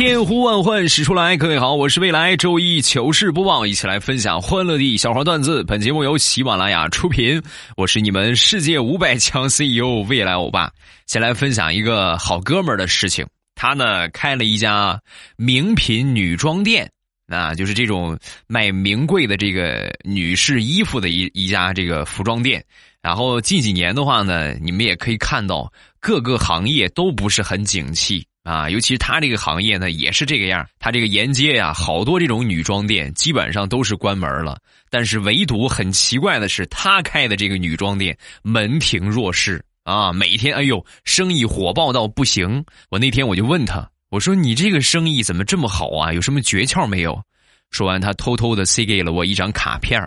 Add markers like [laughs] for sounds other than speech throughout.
千呼万唤始出来，各位好，我是未来周一糗事播报，一起来分享欢乐的小花段子。本节目由喜马拉雅出品，我是你们世界五百强 CEO 未来欧巴。先来分享一个好哥们儿的事情，他呢开了一家名品女装店，啊，就是这种卖名贵的这个女士衣服的一一家这个服装店。然后近几年的话呢，你们也可以看到各个行业都不是很景气。啊，尤其是他这个行业呢，也是这个样。他这个沿街呀，好多这种女装店基本上都是关门了。但是唯独很奇怪的是，他开的这个女装店门庭若市啊，每天哎呦，生意火爆到不行。我那天我就问他，我说你这个生意怎么这么好啊？有什么诀窍没有？说完，他偷偷的塞给了我一张卡片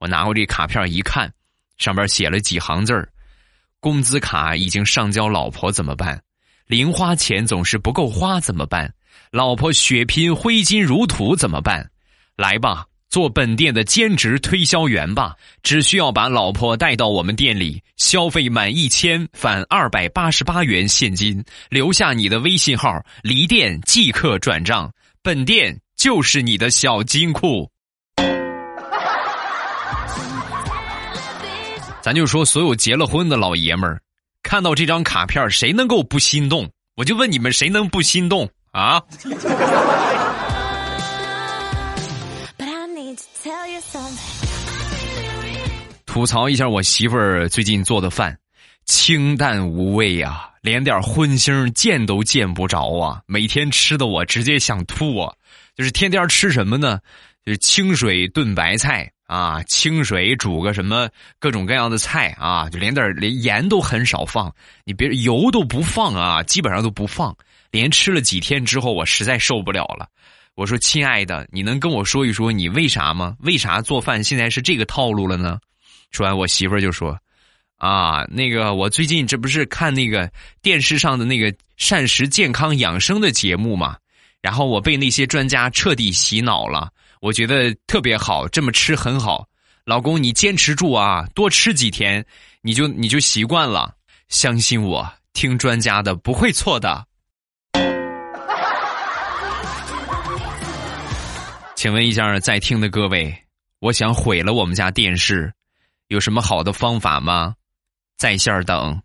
我拿过这卡片一看，上边写了几行字：工资卡已经上交老婆，怎么办？零花钱总是不够花怎么办？老婆血拼挥金如土怎么办？来吧，做本店的兼职推销员吧，只需要把老婆带到我们店里，消费满一千返二百八十八元现金，留下你的微信号，离店即刻转账，本店就是你的小金库。[laughs] 咱就说，所有结了婚的老爷们儿。看到这张卡片，谁能够不心动？我就问你们，谁能不心动啊？吐槽一下我媳妇儿最近做的饭，清淡无味啊，连点荤腥见都见不着啊！每天吃的我直接想吐啊！就是天天吃什么呢？就是清水炖白菜。啊，清水煮个什么各种各样的菜啊，就连点连盐都很少放，你别油都不放啊，基本上都不放。连吃了几天之后，我实在受不了了。我说：“亲爱的，你能跟我说一说你为啥吗？为啥做饭现在是这个套路了呢？”说完，我媳妇儿就说：“啊，那个我最近这不是看那个电视上的那个膳食健康养生的节目嘛，然后我被那些专家彻底洗脑了。”我觉得特别好，这么吃很好。老公，你坚持住啊，多吃几天，你就你就习惯了。相信我，听专家的不会错的。请问一下在听的各位，我想毁了我们家电视，有什么好的方法吗？在线等。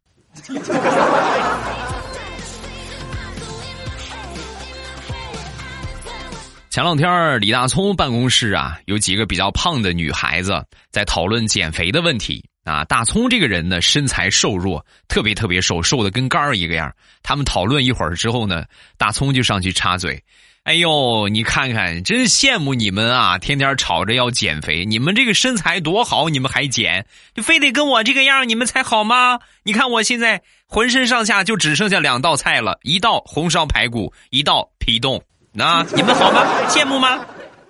前两天李大聪办公室啊，有几个比较胖的女孩子在讨论减肥的问题啊。大聪这个人呢，身材瘦弱，特别特别瘦，瘦的跟杆儿一个样。他们讨论一会儿之后呢，大聪就上去插嘴：“哎呦，你看看，真羡慕你们啊！天天吵着要减肥，你们这个身材多好，你们还减，就非得跟我这个样，你们才好吗？你看我现在浑身上下就只剩下两道菜了，一道红烧排骨，一道皮冻。”那你们好吗？羡慕吗？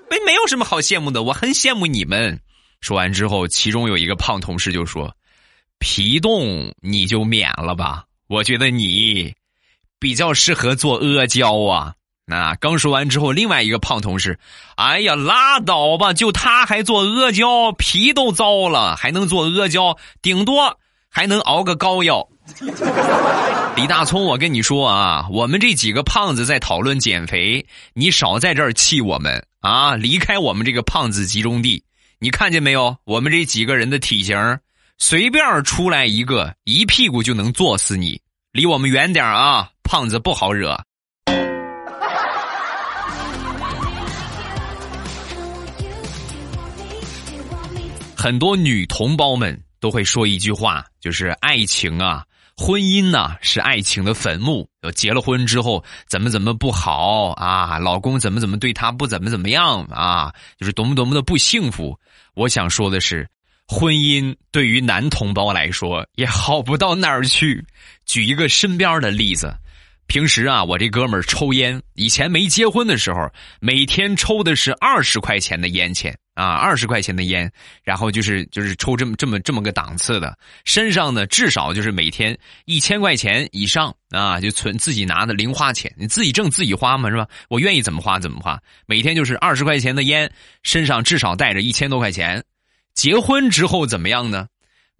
没没有什么好羡慕的，我很羡慕你们。说完之后，其中有一个胖同事就说：“皮冻你就免了吧，我觉得你比较适合做阿胶啊。”那刚说完之后，另外一个胖同事：“哎呀，拉倒吧，就他还做阿胶，皮都糟了，还能做阿胶？顶多还能熬个膏药。” [laughs] 李大聪，我跟你说啊，我们这几个胖子在讨论减肥，你少在这儿气我们啊！离开我们这个胖子集中地，你看见没有？我们这几个人的体型，随便出来一个，一屁股就能坐死你。离我们远点啊，胖子不好惹。很多女同胞们都会说一句话，就是爱情啊。婚姻呢是爱情的坟墓，结了婚之后怎么怎么不好啊？老公怎么怎么对她不怎么怎么样啊？就是多么多么的不幸福。我想说的是，婚姻对于男同胞来说也好不到哪儿去。举一个身边的例子，平时啊，我这哥们儿抽烟，以前没结婚的时候，每天抽的是二十块钱的烟钱啊，二十块钱的烟，然后就是就是抽这么这么这么个档次的，身上呢至少就是每天一千块钱以上啊，就存自己拿的零花钱，你自己挣自己花嘛，是吧？我愿意怎么花怎么花，每天就是二十块钱的烟，身上至少带着一千多块钱。结婚之后怎么样呢？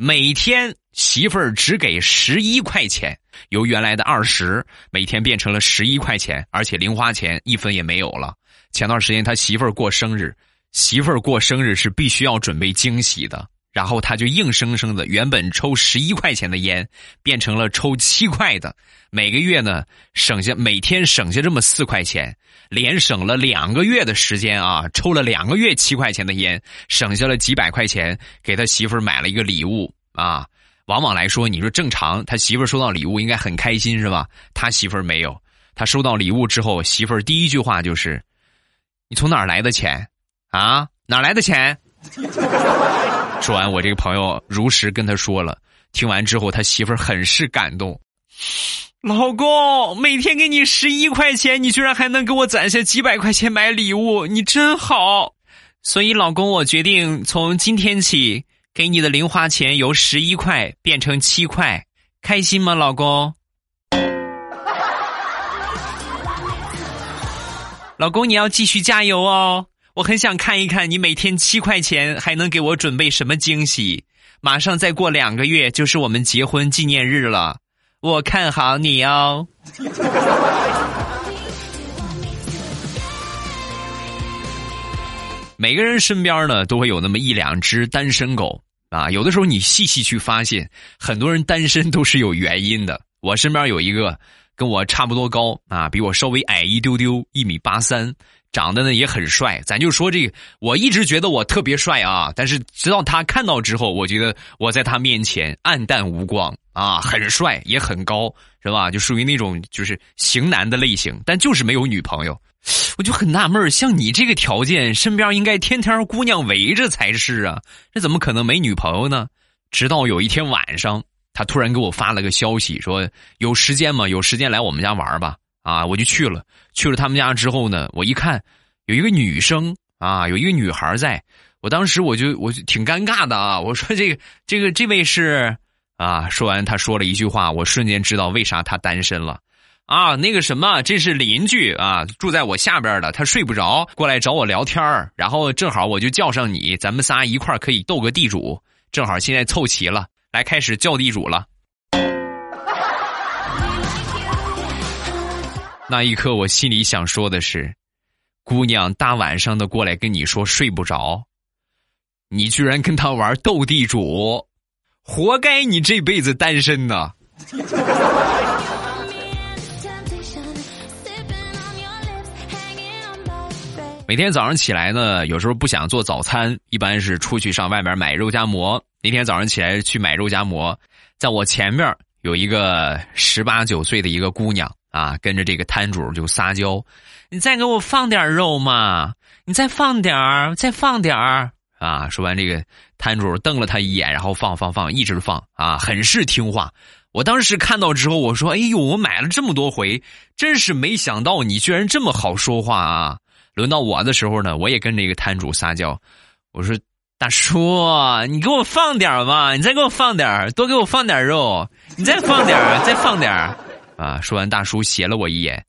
每天媳妇儿只给十一块钱，由原来的二十，每天变成了十一块钱，而且零花钱一分也没有了。前段时间他媳妇儿过生日，媳妇儿过生日是必须要准备惊喜的，然后他就硬生生的原本抽十一块钱的烟，变成了抽七块的，每个月呢省下每天省下这么四块钱，连省了两个月的时间啊，抽了两个月七块钱的烟，省下了几百块钱，给他媳妇儿买了一个礼物。啊，往往来说，你说正常，他媳妇儿收到礼物应该很开心是吧？他媳妇儿没有，他收到礼物之后，媳妇儿第一句话就是：“你从哪儿来的钱？啊，哪来的钱？” [laughs] 说完，我这个朋友如实跟他说了。听完之后，他媳妇儿很是感动。老公，每天给你十一块钱，你居然还能给我攒下几百块钱买礼物，你真好。所以，老公，我决定从今天起。给你的零花钱由十一块变成七块，开心吗，老公？老公，你要继续加油哦！我很想看一看你每天七块钱还能给我准备什么惊喜。马上再过两个月就是我们结婚纪念日了，我看好你哦。[laughs] 每个人身边呢，都会有那么一两只单身狗啊。有的时候你细细去发现，很多人单身都是有原因的。我身边有一个跟我差不多高啊，比我稍微矮一丢丢，一米八三，长得呢也很帅。咱就说这个，我一直觉得我特别帅啊，但是直到他看到之后，我觉得我在他面前暗淡无光啊，很帅也很高，是吧？就属于那种就是型男的类型，但就是没有女朋友。我就很纳闷像你这个条件，身边应该天天姑娘围着才是啊，这怎么可能没女朋友呢？直到有一天晚上，他突然给我发了个消息，说有时间吗？有时间来我们家玩吧？啊，我就去了。去了他们家之后呢，我一看有一个女生啊，有一个女孩在，我当时我就我就挺尴尬的啊。我说这个这个这位是啊，说完他说了一句话，我瞬间知道为啥他单身了。啊，那个什么，这是邻居啊，住在我下边的，他睡不着，过来找我聊天然后正好我就叫上你，咱们仨一块可以斗个地主，正好现在凑齐了，来开始叫地主了。那一刻，我心里想说的是，姑娘大晚上的过来跟你说睡不着，你居然跟他玩斗地主，活该你这辈子单身呢。每天早上起来呢，有时候不想做早餐，一般是出去上外面买肉夹馍。那天早上起来去买肉夹馍，在我前面有一个十八九岁的一个姑娘啊，跟着这个摊主就撒娇：“你再给我放点肉嘛，你再放点儿，再放点儿啊！”说完，这个摊主瞪了他一眼，然后放放放，一直放啊，很是听话。我当时看到之后，我说：“哎呦，我买了这么多回，真是没想到你居然这么好说话啊！”轮到我的时候呢，我也跟这个摊主撒娇，我说：“大叔，你给我放点嘛，你再给我放点儿多给我放点肉，你再放点儿再放点儿啊！”说完，大叔斜了我一眼，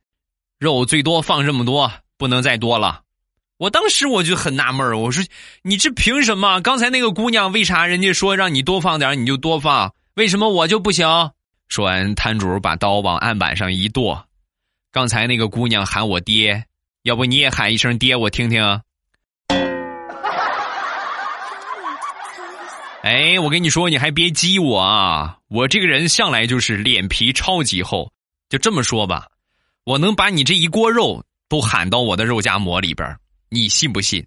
肉最多放这么多，不能再多了。我当时我就很纳闷我说：“你这凭什么？刚才那个姑娘为啥人家说让你多放点你就多放，为什么我就不行？”说完，摊主把刀往案板上一剁，刚才那个姑娘喊我爹。要不你也喊一声爹，我听听。哎，我跟你说，你还别激我啊！我这个人向来就是脸皮超级厚。就这么说吧，我能把你这一锅肉都喊到我的肉夹馍里边，你信不信？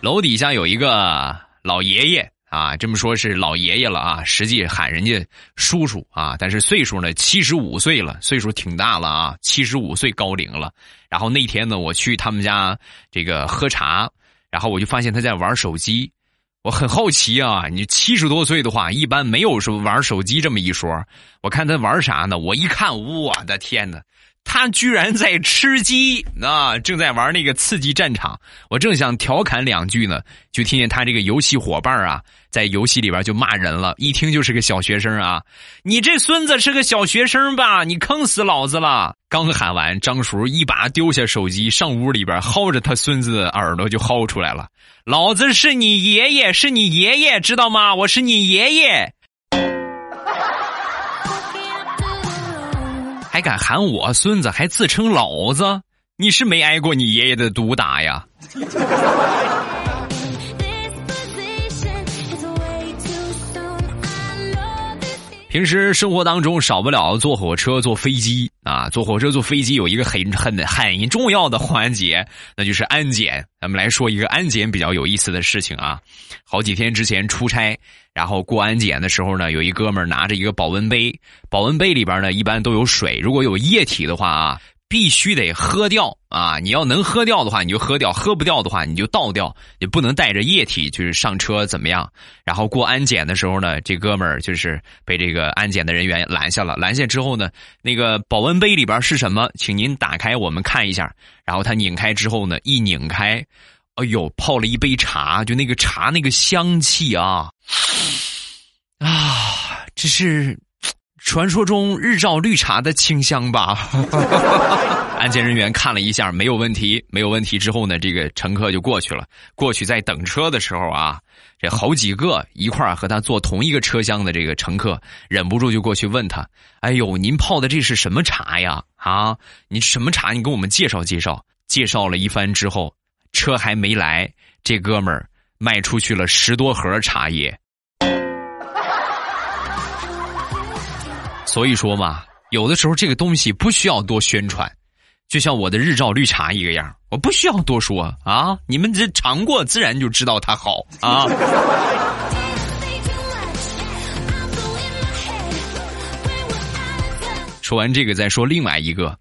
楼底下有一个老爷爷。啊，这么说是老爷爷了啊，实际喊人家叔叔啊，但是岁数呢七十五岁了，岁数挺大了啊，七十五岁高龄了。然后那天呢，我去他们家这个喝茶，然后我就发现他在玩手机，我很好奇啊，你七十多岁的话，一般没有什么玩手机这么一说。我看他玩啥呢？我一看，我的天哪！他居然在吃鸡啊！正在玩那个刺激战场，我正想调侃两句呢，就听见他这个游戏伙伴啊，在游戏里边就骂人了。一听就是个小学生啊！你这孙子是个小学生吧？你坑死老子了！刚喊完，张叔一把丢下手机，上屋里边薅着他孙子耳朵就薅出来了。老子是你爷爷，是你爷爷，知道吗？我是你爷爷。还敢喊我孙子，还自称老子？你是没挨过你爷爷的毒打呀？平时生活当中少不了坐火车、坐飞机啊，坐火车、坐飞机有一个很很很重要的环节，[laughs] 那就是安检。咱们来说一个安检比较有意思的事情啊。好几天之前出差。然后过安检的时候呢，有一哥们拿着一个保温杯，保温杯里边呢一般都有水，如果有液体的话啊，必须得喝掉啊！你要能喝掉的话，你就喝掉；喝不掉的话，你就倒掉，也不能带着液体就是上车怎么样？然后过安检的时候呢，这哥们儿就是被这个安检的人员拦下了。拦下之后呢，那个保温杯里边是什么？请您打开我们看一下。然后他拧开之后呢，一拧开。哎呦，泡了一杯茶，就那个茶那个香气啊，啊，这是传说中日照绿茶的清香吧？[laughs] 安检人员看了一下，没有问题，没有问题。之后呢，这个乘客就过去了。过去在等车的时候啊，这好几个一块和他坐同一个车厢的这个乘客，忍不住就过去问他：“哎呦，您泡的这是什么茶呀？啊，你什么茶？你给我们介绍介绍。”介绍了一番之后。车还没来，这哥们儿卖出去了十多盒茶叶。所以说嘛，有的时候这个东西不需要多宣传，就像我的日照绿茶一个样，我不需要多说啊，你们这尝过自然就知道它好啊。说完这个，再说另外一个，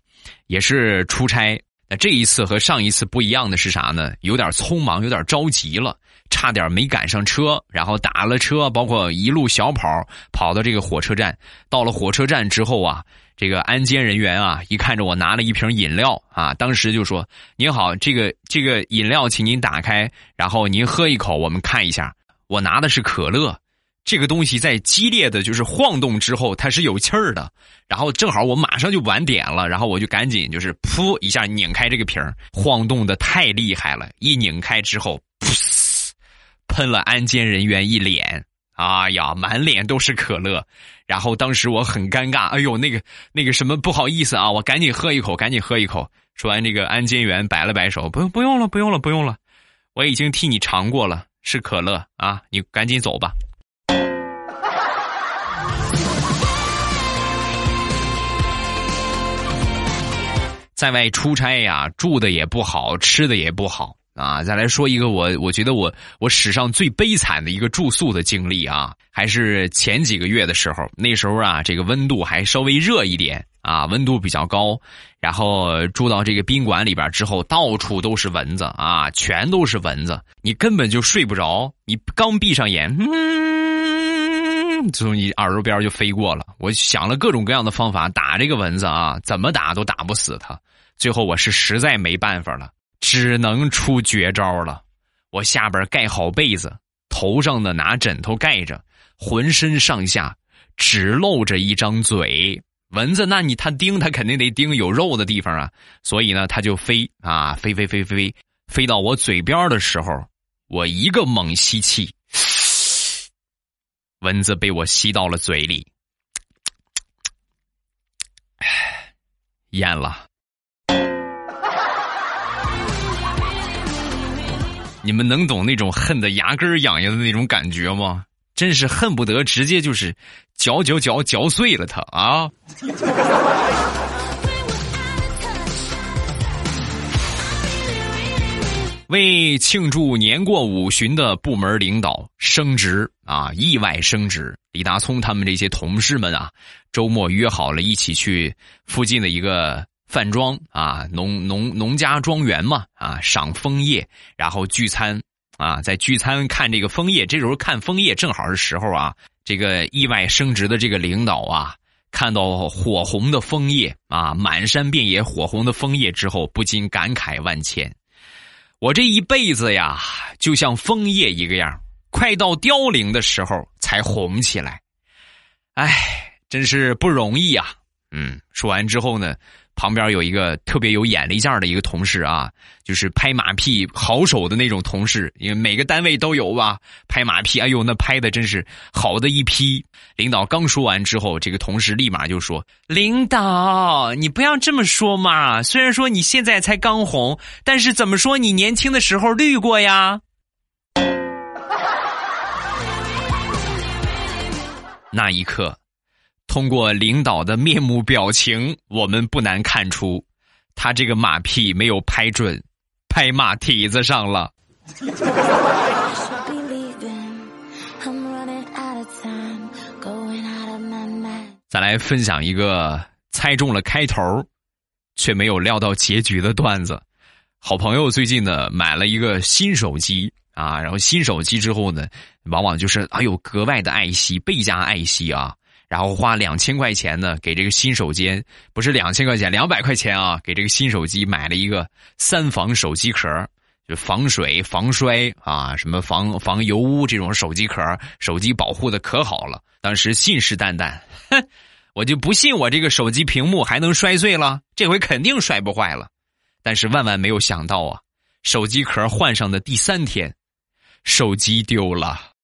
也是出差。那这一次和上一次不一样的是啥呢？有点匆忙，有点着急了，差点没赶上车，然后打了车，包括一路小跑跑到这个火车站。到了火车站之后啊，这个安监人员啊，一看着我拿了一瓶饮料啊，当时就说：“您好，这个这个饮料，请您打开，然后您喝一口，我们看一下。”我拿的是可乐。这个东西在激烈的就是晃动之后，它是有气儿的。然后正好我马上就晚点了，然后我就赶紧就是噗一下拧开这个瓶晃动的太厉害了，一拧开之后，喷了安监人员一脸。哎呀，满脸都是可乐。然后当时我很尴尬，哎呦，那个那个什么不好意思啊，我赶紧喝一口，赶紧喝一口。说完，这个安监员摆了摆手，不用不用了，不用了，不用了，我已经替你尝过了，是可乐啊，你赶紧走吧。在外出差呀，住的也不好，吃的也不好啊！再来说一个我，我觉得我我史上最悲惨的一个住宿的经历啊，还是前几个月的时候，那时候啊，这个温度还稍微热一点啊，温度比较高，然后住到这个宾馆里边之后，到处都是蚊子啊，全都是蚊子，你根本就睡不着，你刚闭上眼，嗯，从你耳朵边就飞过了。我想了各种各样的方法打这个蚊子啊，怎么打都打不死它。最后我是实在没办法了，只能出绝招了。我下边盖好被子，头上的拿枕头盖着，浑身上下只露着一张嘴。蚊子，那你它叮，它肯定得叮有肉的地方啊。所以呢，它就飞啊，飞飞飞飞飞到我嘴边的时候，我一个猛吸气，蚊子被我吸到了嘴里，咽了。你们能懂那种恨得牙根痒痒的那种感觉吗？真是恨不得直接就是嚼嚼嚼嚼碎了它啊！为庆祝年过五旬的部门领导升职啊，意外升职，李大聪他们这些同事们啊，周末约好了一起去附近的一个。饭庄啊，农农农家庄园嘛啊，赏枫叶，然后聚餐，啊，在聚餐看这个枫叶，这时候看枫叶正好是时候啊。这个意外升职的这个领导啊，看到火红的枫叶啊，满山遍野火红的枫叶之后，不禁感慨万千。我这一辈子呀，就像枫叶一个样，快到凋零的时候才红起来。哎，真是不容易啊！嗯，说完之后呢。旁边有一个特别有眼力劲儿的一个同事啊，就是拍马屁好手的那种同事，因为每个单位都有吧。拍马屁，哎呦，那拍的真是好的一批。领导刚说完之后，这个同事立马就说：“领导，你不要这么说嘛。虽然说你现在才刚红，但是怎么说你年轻的时候绿过呀？” [laughs] 那一刻。通过领导的面目表情，我们不难看出，他这个马屁没有拍准，拍马蹄子上了。再来分享一个猜中了开头，却没有料到结局的段子。好朋友最近呢买了一个新手机啊，然后新手机之后呢，往往就是哎呦格外的爱惜，倍加爱惜啊。然后花两千块钱呢，给这个新手机不是两千块钱，两百块钱啊，给这个新手机买了一个三防手机壳，就防水、防摔啊，什么防防油污这种手机壳，手机保护的可好了。当时信誓旦旦，哼，我就不信我这个手机屏幕还能摔碎了，这回肯定摔不坏了。但是万万没有想到啊，手机壳换上的第三天，手机丢了。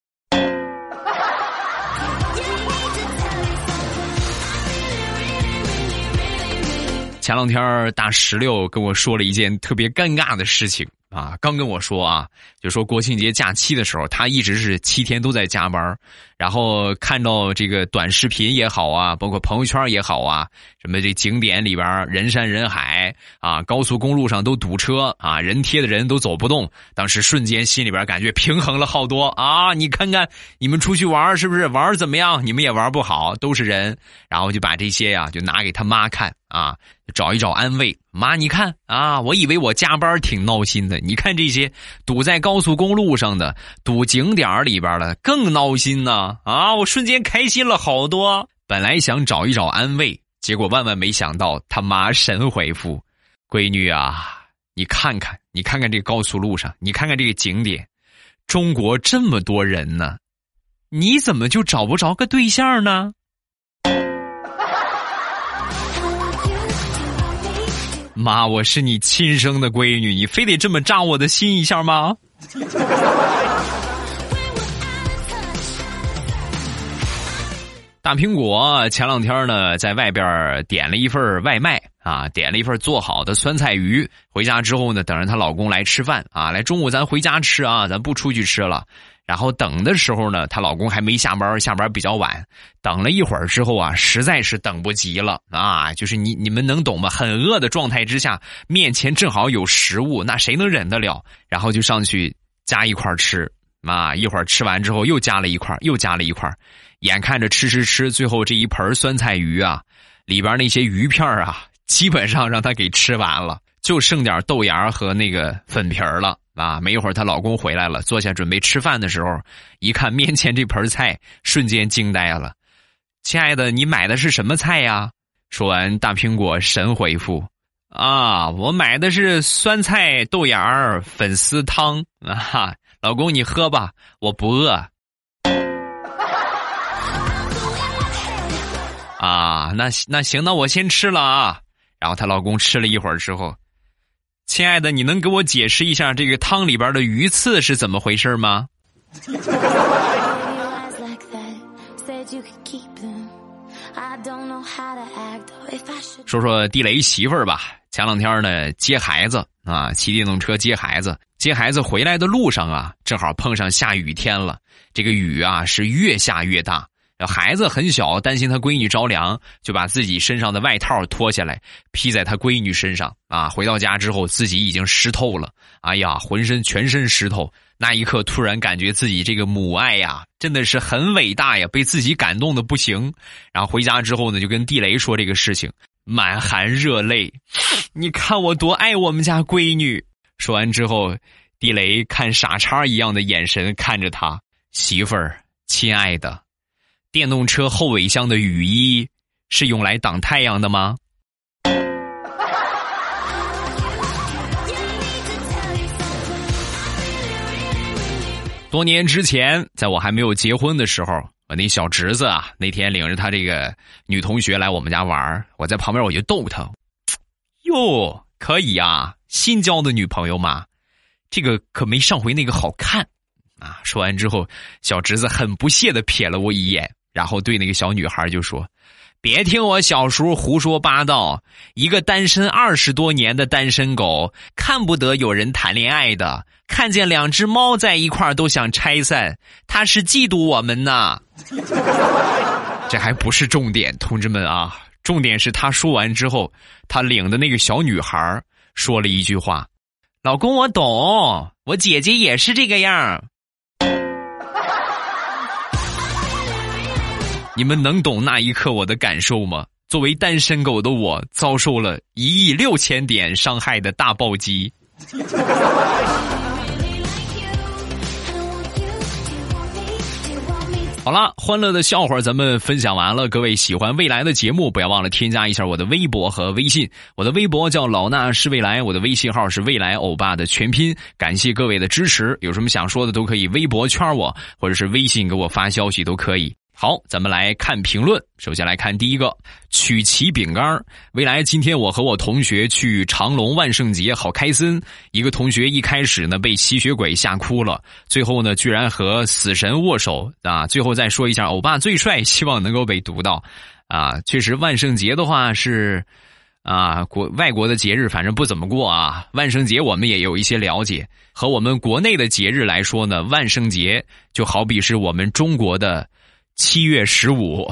前两天大石榴跟我说了一件特别尴尬的事情。啊，刚跟我说啊，就说国庆节假期的时候，他一直是七天都在加班，然后看到这个短视频也好啊，包括朋友圈也好啊，什么这景点里边人山人海啊，高速公路上都堵车啊，人贴的人都走不动，当时瞬间心里边感觉平衡了好多啊！你看看你们出去玩是不是玩怎么样？你们也玩不好，都是人，然后就把这些呀就拿给他妈看啊。找一找安慰，妈，你看啊，我以为我加班挺闹心的，你看这些堵在高速公路上的，堵景点里边的更闹心呢啊！我瞬间开心了好多。本来想找一找安慰，结果万万没想到他妈神回复：“闺女啊，你看看，你看看这高速路上，你看看这个景点，中国这么多人呢，你怎么就找不着个对象呢？”妈，我是你亲生的闺女，你非得这么扎我的心一下吗？大苹果前两天呢，在外边点了一份外卖啊，点了一份做好的酸菜鱼，回家之后呢，等着她老公来吃饭啊，来中午咱回家吃啊，咱不出去吃了。然后等的时候呢，她老公还没下班，下班比较晚。等了一会儿之后啊，实在是等不及了啊！就是你你们能懂吗？很饿的状态之下，面前正好有食物，那谁能忍得了？然后就上去加一块吃啊！一会儿吃完之后又加了一块，又加了一块，眼看着吃吃吃，最后这一盆酸菜鱼啊，里边那些鱼片啊，基本上让他给吃完了，就剩点豆芽和那个粉皮儿了。啊！没一会儿，她老公回来了，坐下准备吃饭的时候，一看面前这盆菜，瞬间惊呆了。亲爱的，你买的是什么菜呀？说完，大苹果神回复：“啊，我买的是酸菜豆芽粉丝汤啊！哈老公，你喝吧，我不饿。[laughs] ”啊，那那行，那我先吃了啊。然后她老公吃了一会儿之后。亲爱的，你能给我解释一下这个汤里边的鱼刺是怎么回事吗？说说地雷媳妇儿吧。前两天呢，接孩子啊，骑电动车接孩子，接孩子回来的路上啊，正好碰上下雨天了。这个雨啊，是越下越大。孩子很小，担心他闺女着凉，就把自己身上的外套脱下来披在他闺女身上。啊，回到家之后，自己已经湿透了。哎呀，浑身全身湿透。那一刻，突然感觉自己这个母爱呀，真的是很伟大呀，被自己感动的不行。然后回家之后呢，就跟地雷说这个事情，满含热泪。你看我多爱我们家闺女。说完之后，地雷看傻叉一样的眼神看着他媳妇儿，亲爱的，电动车后尾箱的雨衣是用来挡太阳的吗？多年之前，在我还没有结婚的时候，我那小侄子啊，那天领着他这个女同学来我们家玩我在旁边我就逗他，哟，可以啊，新交的女朋友嘛，这个可没上回那个好看啊。说完之后，小侄子很不屑的瞥了我一眼，然后对那个小女孩就说。别听我小叔胡说八道！一个单身二十多年的单身狗，看不得有人谈恋爱的，看见两只猫在一块儿都想拆散，他是嫉妒我们呢。[laughs] 这还不是重点，同志们啊！重点是他说完之后，他领的那个小女孩说了一句话：“老公，我懂，我姐姐也是这个样。”你们能懂那一刻我的感受吗？作为单身狗的我，遭受了一亿六千点伤害的大暴击。好了，欢乐的笑话咱们分享完了。各位喜欢未来的节目，不要忘了添加一下我的微博和微信。我的微博叫老衲是未来，我的微信号是未来欧巴的全拼。感谢各位的支持，有什么想说的都可以微博圈我，或者是微信给我发消息都可以。好，咱们来看评论。首先来看第一个，曲奇饼干。未来今天我和我同学去长隆万圣节，好开心。一个同学一开始呢被吸血鬼吓哭了，最后呢居然和死神握手啊！最后再说一下，欧巴最帅，希望能够被读到。啊，确实万圣节的话是啊国外国的节日，反正不怎么过啊。万圣节我们也有一些了解，和我们国内的节日来说呢，万圣节就好比是我们中国的。七月十五，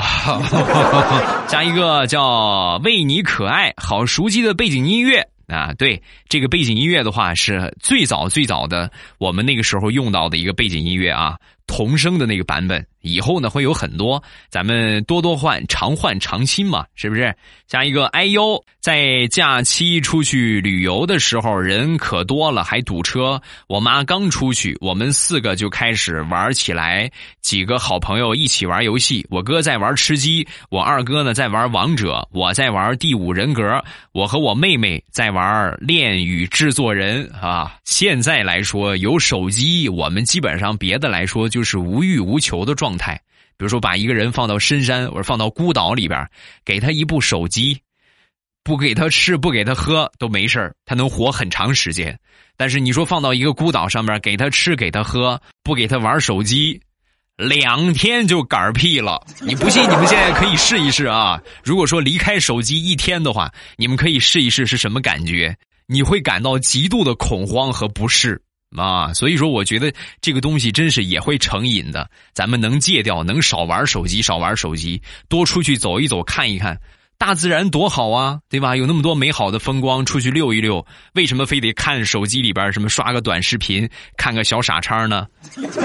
[laughs] 加一个叫“为你可爱”，好熟悉的背景音乐啊！对，这个背景音乐的话，是最早最早的我们那个时候用到的一个背景音乐啊。童声的那个版本，以后呢会有很多，咱们多多换，常换常新嘛，是不是？下一个哎呦，在假期出去旅游的时候人可多了，还堵车。我妈刚出去，我们四个就开始玩起来，几个好朋友一起玩游戏。我哥在玩吃鸡，我二哥呢在玩王者，我在玩第五人格，我和我妹妹在玩恋与制作人啊。现在来说有手机，我们基本上别的来说就。是无欲无求的状状态，比如说把一个人放到深山或者放到孤岛里边，给他一部手机，不给他吃不给他喝都没事他能活很长时间。但是你说放到一个孤岛上面，给他吃给他喝，不给他玩手机，两天就嗝屁了。你不信，你们现在可以试一试啊！如果说离开手机一天的话，你们可以试一试是什么感觉？你会感到极度的恐慌和不适。啊，所以说我觉得这个东西真是也会成瘾的。咱们能戒掉，能少玩手机，少玩手机，多出去走一走，看一看大自然多好啊，对吧？有那么多美好的风光，出去溜一溜，为什么非得看手机里边什么刷个短视频，看个小傻叉呢？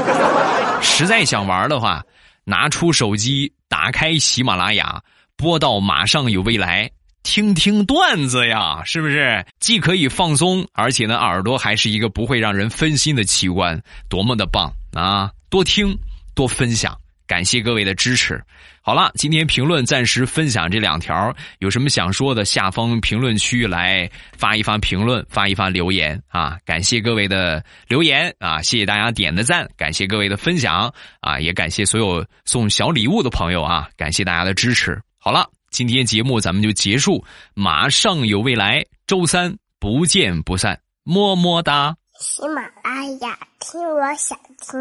[laughs] 实在想玩的话，拿出手机，打开喜马拉雅，播到马上有未来。听听段子呀，是不是既可以放松，而且呢，耳朵还是一个不会让人分心的器官，多么的棒啊！多听，多分享，感谢各位的支持。好了，今天评论暂时分享这两条，有什么想说的，下方评论区来发一发评论，发一发留言啊！感谢各位的留言啊，谢谢大家点的赞，感谢各位的分享啊，也感谢所有送小礼物的朋友啊，感谢大家的支持。好了。今天节目咱们就结束，马上有未来，周三不见不散，么么哒。喜马拉雅，听我想听。